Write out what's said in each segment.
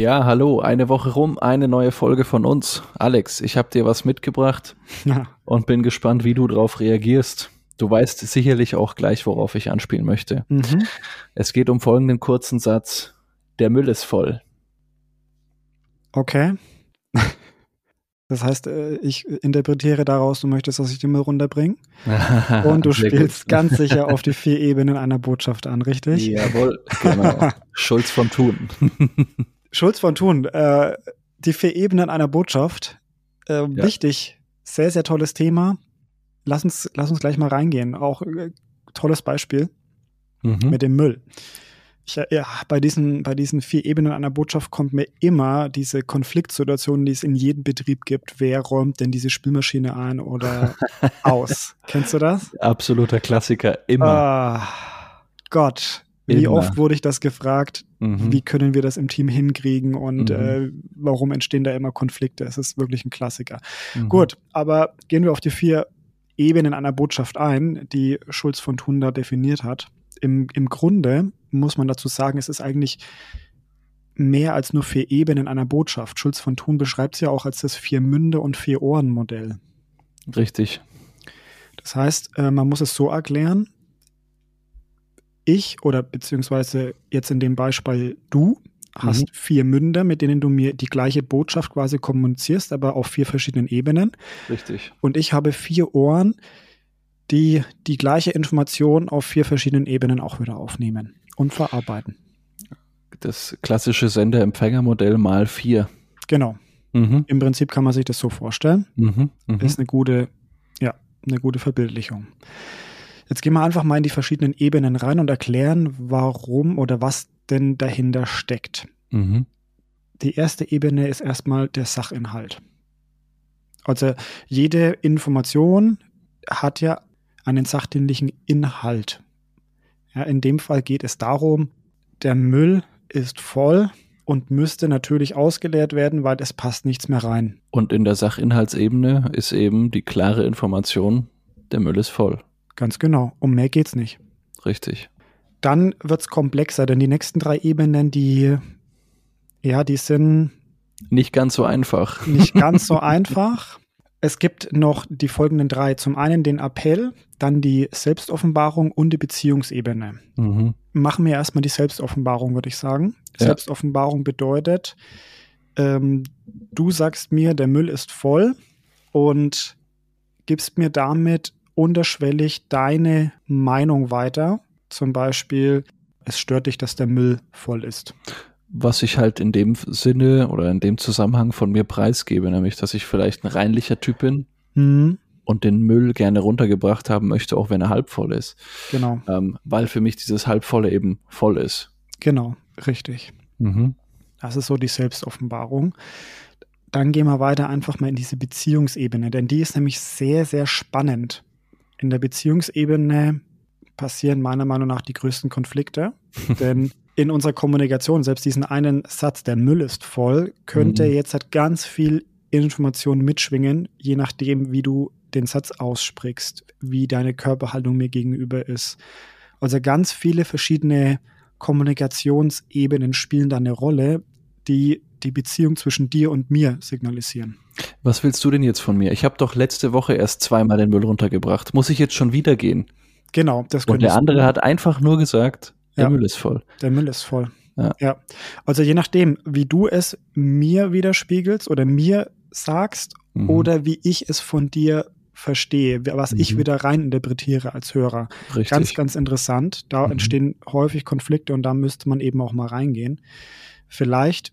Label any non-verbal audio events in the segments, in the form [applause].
Ja, hallo, eine Woche rum, eine neue Folge von uns. Alex, ich habe dir was mitgebracht Ja. [laughs] und bin gespannt, wie du darauf reagierst. Du weißt sicherlich auch gleich, worauf ich anspielen möchte. Mhm. Es geht um folgenden kurzen Satz. Der Müll ist voll. Okay. [laughs] Das heißt, äh, ich interpretiere daraus, du möchtest, dass ich den Müll runterbringe. [laughs] Und du spielst gut. ganz sicher auf die vier Ebenen einer Botschaft an, richtig? Jawohl, genau. Schulz von Thun. Schulz von Thun, äh, die vier Ebenen einer Botschaft. Äh, Ja. Wichtig, sehr, sehr tolles Thema. Lass uns, lass uns gleich mal reingehen. Auch äh, tolles Beispiel Mhm. mit dem Müll. Ich, äh, ja, bei, diesen, bei diesen vier Ebenen einer Botschaft kommt mir immer diese Konfliktsituation, die es in jedem Betrieb gibt. Wer räumt denn diese Spülmaschine ein oder [laughs] aus? Kennst du das? Absoluter Klassiker, immer. Ah, Gott, wie Immer. oft wurde ich das gefragt? Mhm. Wie können wir das im Team hinkriegen und Mhm. äh, warum entstehen da immer Konflikte? Es ist wirklich ein Klassiker. Mhm. Gut, aber gehen wir auf die vier Ebenen einer Botschaft ein, die Schulz von Thun da definiert hat. Im, Im Grunde muss man dazu sagen, es ist eigentlich mehr als nur vier Ebenen einer Botschaft. Schulz von Thun beschreibt es ja auch als das Vier-Münde- und Vier-Ohren-Modell. Richtig. Das heißt, äh, man muss es so erklären, ich oder beziehungsweise jetzt in dem Beispiel du hast Mhm. vier Münder, mit denen du mir die gleiche Botschaft quasi kommunizierst, aber auf vier verschiedenen Ebenen. Richtig. Und ich habe vier Ohren, die die gleiche Information auf vier verschiedenen Ebenen auch wieder aufnehmen und verarbeiten. Das klassische Sender-Empfänger-Modell mal vier. Genau. Mhm. Im Prinzip kann man sich das so vorstellen. Mhm. Mhm. ist eine gute, ja, eine gute Verbildlichung. Jetzt gehen wir einfach mal in die verschiedenen Ebenen rein und erklären, warum oder was denn dahinter steckt. Mhm. Die erste Ebene ist erstmal der Sachinhalt. Also jede Information hat ja einen sachdienlichen Inhalt. Ja, in dem Fall geht es darum, der Müll ist voll und müsste natürlich ausgeleert werden, weil es passt nichts mehr rein. Und in der Sachinhaltsebene ist eben die klare Information, der Müll ist voll. Ganz genau. Um mehr geht's nicht. Richtig. dann wird's komplexer, denn die nächsten drei Ebenen, die, ja, die sind Nicht ganz so einfach. [laughs] nicht ganz so einfach. Es gibt noch die folgenden drei. Zum einen den Appell, dann die Selbstoffenbarung und die Beziehungsebene. Mhm. Machen wir erstmal die Selbstoffenbarung, würde ich sagen. Ja. Selbstoffenbarung bedeutet, ähm, du sagst mir, der Müll ist voll und gibst mir damit unterschwellig deine Meinung weiter. Zum Beispiel, es stört dich, dass der Müll voll ist. Was ich halt in dem Sinne oder in dem Zusammenhang von mir preisgebe, nämlich, dass ich vielleicht ein reinlicher Typ bin Mhm, und den Müll gerne runtergebracht haben möchte, auch wenn er halb voll ist. genau, Ähm, weil für mich dieses halbvolle eben voll ist. genau, richtig. Mhm. Das ist so die Selbstoffenbarung. Dann gehen wir weiter einfach mal in diese Beziehungsebene, denn die ist nämlich sehr, sehr spannend. In der Beziehungsebene passieren meiner Meinung nach die größten Konflikte, [laughs] denn in unserer Kommunikation, selbst diesen einen Satz, der Müll ist voll, könnte Mhm. jetzt halt ganz viel Information mitschwingen, je nachdem, wie du den Satz aussprichst, wie deine Körperhaltung mir gegenüber ist. Also ganz viele verschiedene Kommunikationsebenen spielen da eine Rolle, die die Beziehung zwischen dir und mir signalisieren. Was willst du denn jetzt von mir? Ich habe doch letzte Woche erst zweimal den Müll runtergebracht. Muss ich jetzt schon wieder gehen? Genau, das Und der andere hat einfach nur gesagt, der Ja. Müll ist voll. Der Müll ist voll. Ja. Also je nachdem, wie du es mir widerspiegelst oder mir sagst Mhm. oder wie ich es von dir verstehe, was ich Mhm. wieder reininterpretiere als Hörer. Richtig. Ganz, ganz interessant. Da Mhm. entstehen häufig Konflikte und da müsste man eben auch mal reingehen. Vielleicht,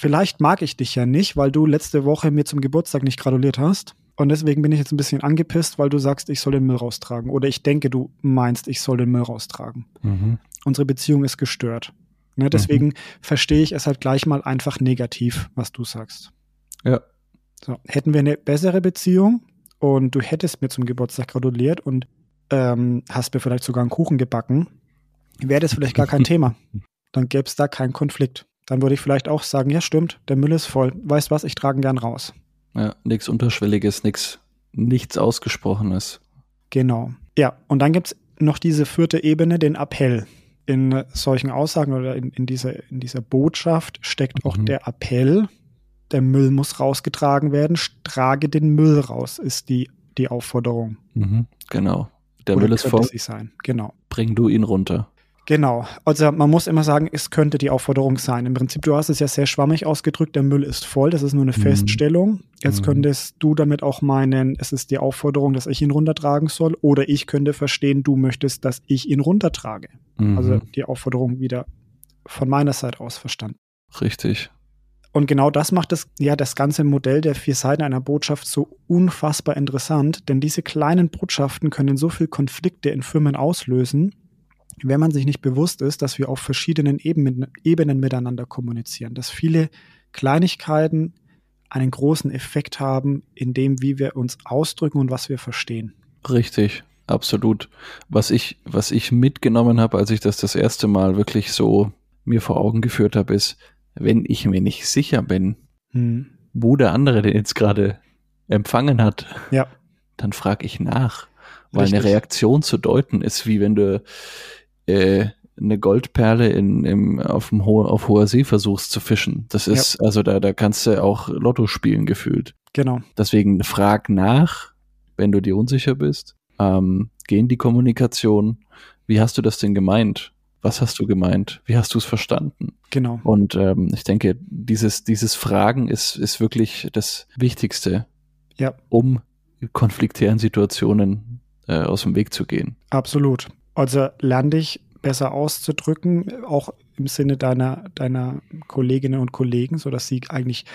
vielleicht mag ich dich ja nicht, weil du letzte Woche mir zum Geburtstag nicht gratuliert hast. Und deswegen bin ich jetzt ein bisschen angepisst, weil du sagst, ich soll den Müll raustragen. Oder ich denke, du meinst, ich soll den Müll raustragen. Mhm. Unsere Beziehung ist gestört. Ne, deswegen verstehe ich es halt gleich mal einfach negativ, was du sagst. Ja. So, hätten wir eine bessere Beziehung und du hättest mir zum Geburtstag gratuliert und ähm, hast mir vielleicht sogar einen Kuchen gebacken, wäre das vielleicht gar kein [laughs] Thema. Dann gäbe es da keinen Konflikt. Dann würde ich vielleicht auch sagen, ja stimmt, der Müll ist voll. Weißt was, ich trage ihn gern raus. Ja, nichts Unterschwelliges, nix, nichts Ausgesprochenes. Genau. Ja, und dann gibt es noch diese vierte Ebene, den Appell. in solchen Aussagen oder in, in, dieser, in dieser Botschaft steckt auch mhm. der Appell, der Müll muss rausgetragen werden, trage den Müll raus, ist die, die Aufforderung. Mhm, genau. Der Oder Müll ist voll. Sein. Genau. Bring du ihn runter. Genau. Also man muss immer sagen, es könnte die Aufforderung sein. Im Prinzip, du hast es ja sehr schwammig ausgedrückt, der Müll ist voll, das ist nur eine mhm. Feststellung. Jetzt mhm. könntest du damit auch meinen, es ist die Aufforderung, dass ich ihn runtertragen soll. Oder ich könnte verstehen, du möchtest, dass ich ihn runtertrage. Mhm. Also die Aufforderung wieder von meiner Seite aus verstanden. Richtig. Und genau das macht das, ja, das ganze Modell der vier Seiten einer Botschaft so unfassbar interessant, denn diese kleinen Botschaften können so viel Konflikte in Firmen auslösen, wenn man sich nicht bewusst ist, dass wir auf verschiedenen Ebenen, Ebenen miteinander kommunizieren, dass viele Kleinigkeiten einen großen Effekt haben in dem, wie wir uns ausdrücken und was wir verstehen. Richtig, absolut. Was ich, was ich mitgenommen habe, als ich das das erste Mal wirklich so mir vor Augen geführt habe, ist, wenn ich mir nicht sicher bin, hm. wo der andere den jetzt gerade empfangen hat, ja. dann frage ich nach. Weil Richtig. eine Reaktion zu deuten ist, wie wenn du äh, eine Goldperle in, im, auf, dem Ho auf hoher See versuchst zu fischen. Das ist, ja. also da, da kannst du auch Lotto spielen gefühlt. Genau. Deswegen frag nach, wenn du dir unsicher bist. Ähm, geh in die Kommunikation. Wie hast du das denn gemeint? was hast du gemeint? Wie hast du es verstanden? Genau. Und ähm, ich denke, dieses, dieses Fragen ist, ist wirklich das Wichtigste, ja. um konfliktären Situationen äh, aus dem Weg zu gehen. Absolut. Also lerne dich besser auszudrücken, auch im Sinne deiner, deiner Kolleginnen und Kollegen, sodass sie eigentlich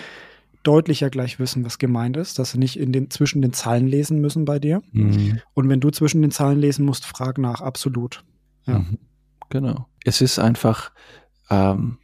deutlicher gleich wissen, was gemeint ist, dass sie nicht in den, zwischen den Zeilen lesen müssen bei dir. Mhm. Und wenn du zwischen den Zeilen lesen musst, frag nach, absolut. Ja. Mhm. Genau. Es ist einfach ähm,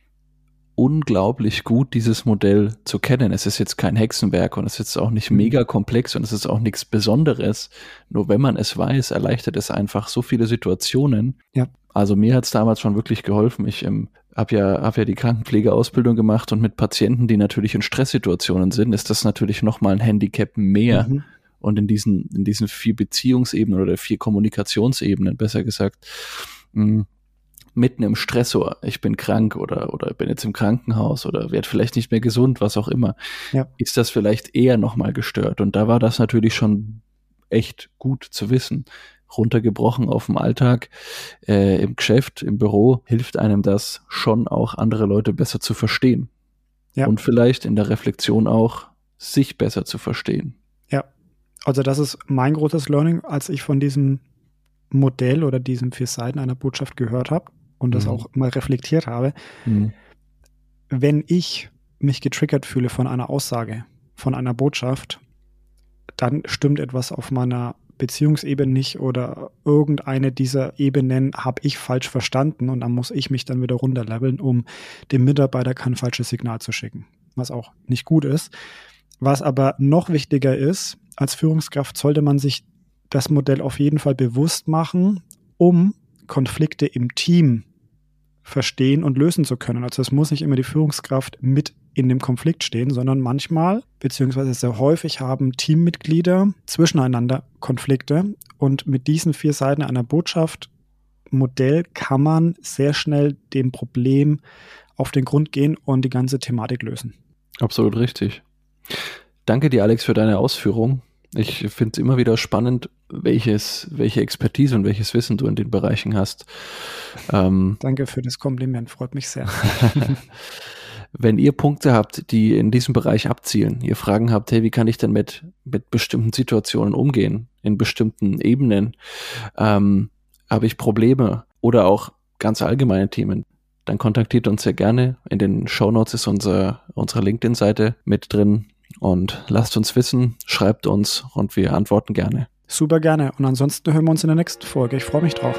unglaublich gut, dieses Modell zu kennen. Es ist jetzt kein Hexenwerk und es ist auch nicht mhm. mega komplex und es ist auch nichts Besonderes. Nur wenn man es weiß, erleichtert es einfach so viele Situationen. Ja. Also mir hat es damals schon wirklich geholfen. Ich ähm, habe ja, hab ja die Krankenpflegeausbildung gemacht und mit Patienten, die natürlich in Stresssituationen sind, ist das natürlich nochmal ein Handicap mehr. Mhm. Und in diesen, in diesen vier Beziehungsebenen oder vier Kommunikationsebenen, besser gesagt, mh, mm, mitten im Stressor, ich bin krank oder, oder bin jetzt im Krankenhaus oder werde vielleicht nicht mehr gesund, was auch immer, ja. ist das vielleicht eher nochmal gestört. Und da war das natürlich schon echt gut zu wissen. Runtergebrochen auf dem Alltag, äh, im Geschäft, im Büro, hilft einem das schon auch, andere Leute besser zu verstehen. Ja. Und vielleicht in der Reflexion auch, sich besser zu verstehen. Ja, also das ist mein großes Learning, als ich von diesem Modell oder diesen vier Seiten einer Botschaft gehört habe und das mhm. auch mal reflektiert habe, mhm. wenn ich mich getriggert fühle von einer Aussage, von einer Botschaft, dann stimmt etwas auf meiner Beziehungsebene nicht oder irgendeine dieser Ebenen habe ich falsch verstanden und dann muss ich mich dann wieder runterleveln, um dem Mitarbeiter kein falsches Signal zu schicken, was auch nicht gut ist. Was aber noch wichtiger ist, als Führungskraft sollte man sich das Modell auf jeden Fall bewusst machen, um Konflikte im Team verstehen und lösen zu können. Also es muss nicht immer die Führungskraft mit in dem Konflikt stehen, sondern manchmal, beziehungsweise sehr häufig haben Teammitglieder zwischeneinander Konflikte und mit diesen vier Seiten einer Botschaft Modell kann man sehr schnell dem Problem auf den Grund gehen und die ganze Thematik lösen. Absolut richtig. Danke dir, Alex, für deine Ausführung. Ich finde es immer wieder spannend, welches, welche Expertise und welches Wissen du in den Bereichen hast. Ähm, Danke für das Kompliment, freut mich sehr. [laughs] [laughs] Wenn ihr Punkte habt, die in diesem Bereich abzielen, ihr Fragen habt, hey, wie kann ich denn mit, mit bestimmten Situationen umgehen, in bestimmten Ebenen, ähm, habe ich Probleme oder auch ganz allgemeine Themen, dann kontaktiert uns sehr gerne. In den Show Notes ist unser, unsere LinkedIn-Seite mit drin und lasst uns wissen, schreibt uns und wir antworten gerne. Super gerne. Und ansonsten hören wir uns in der nächsten Folge. Ich freue mich drauf.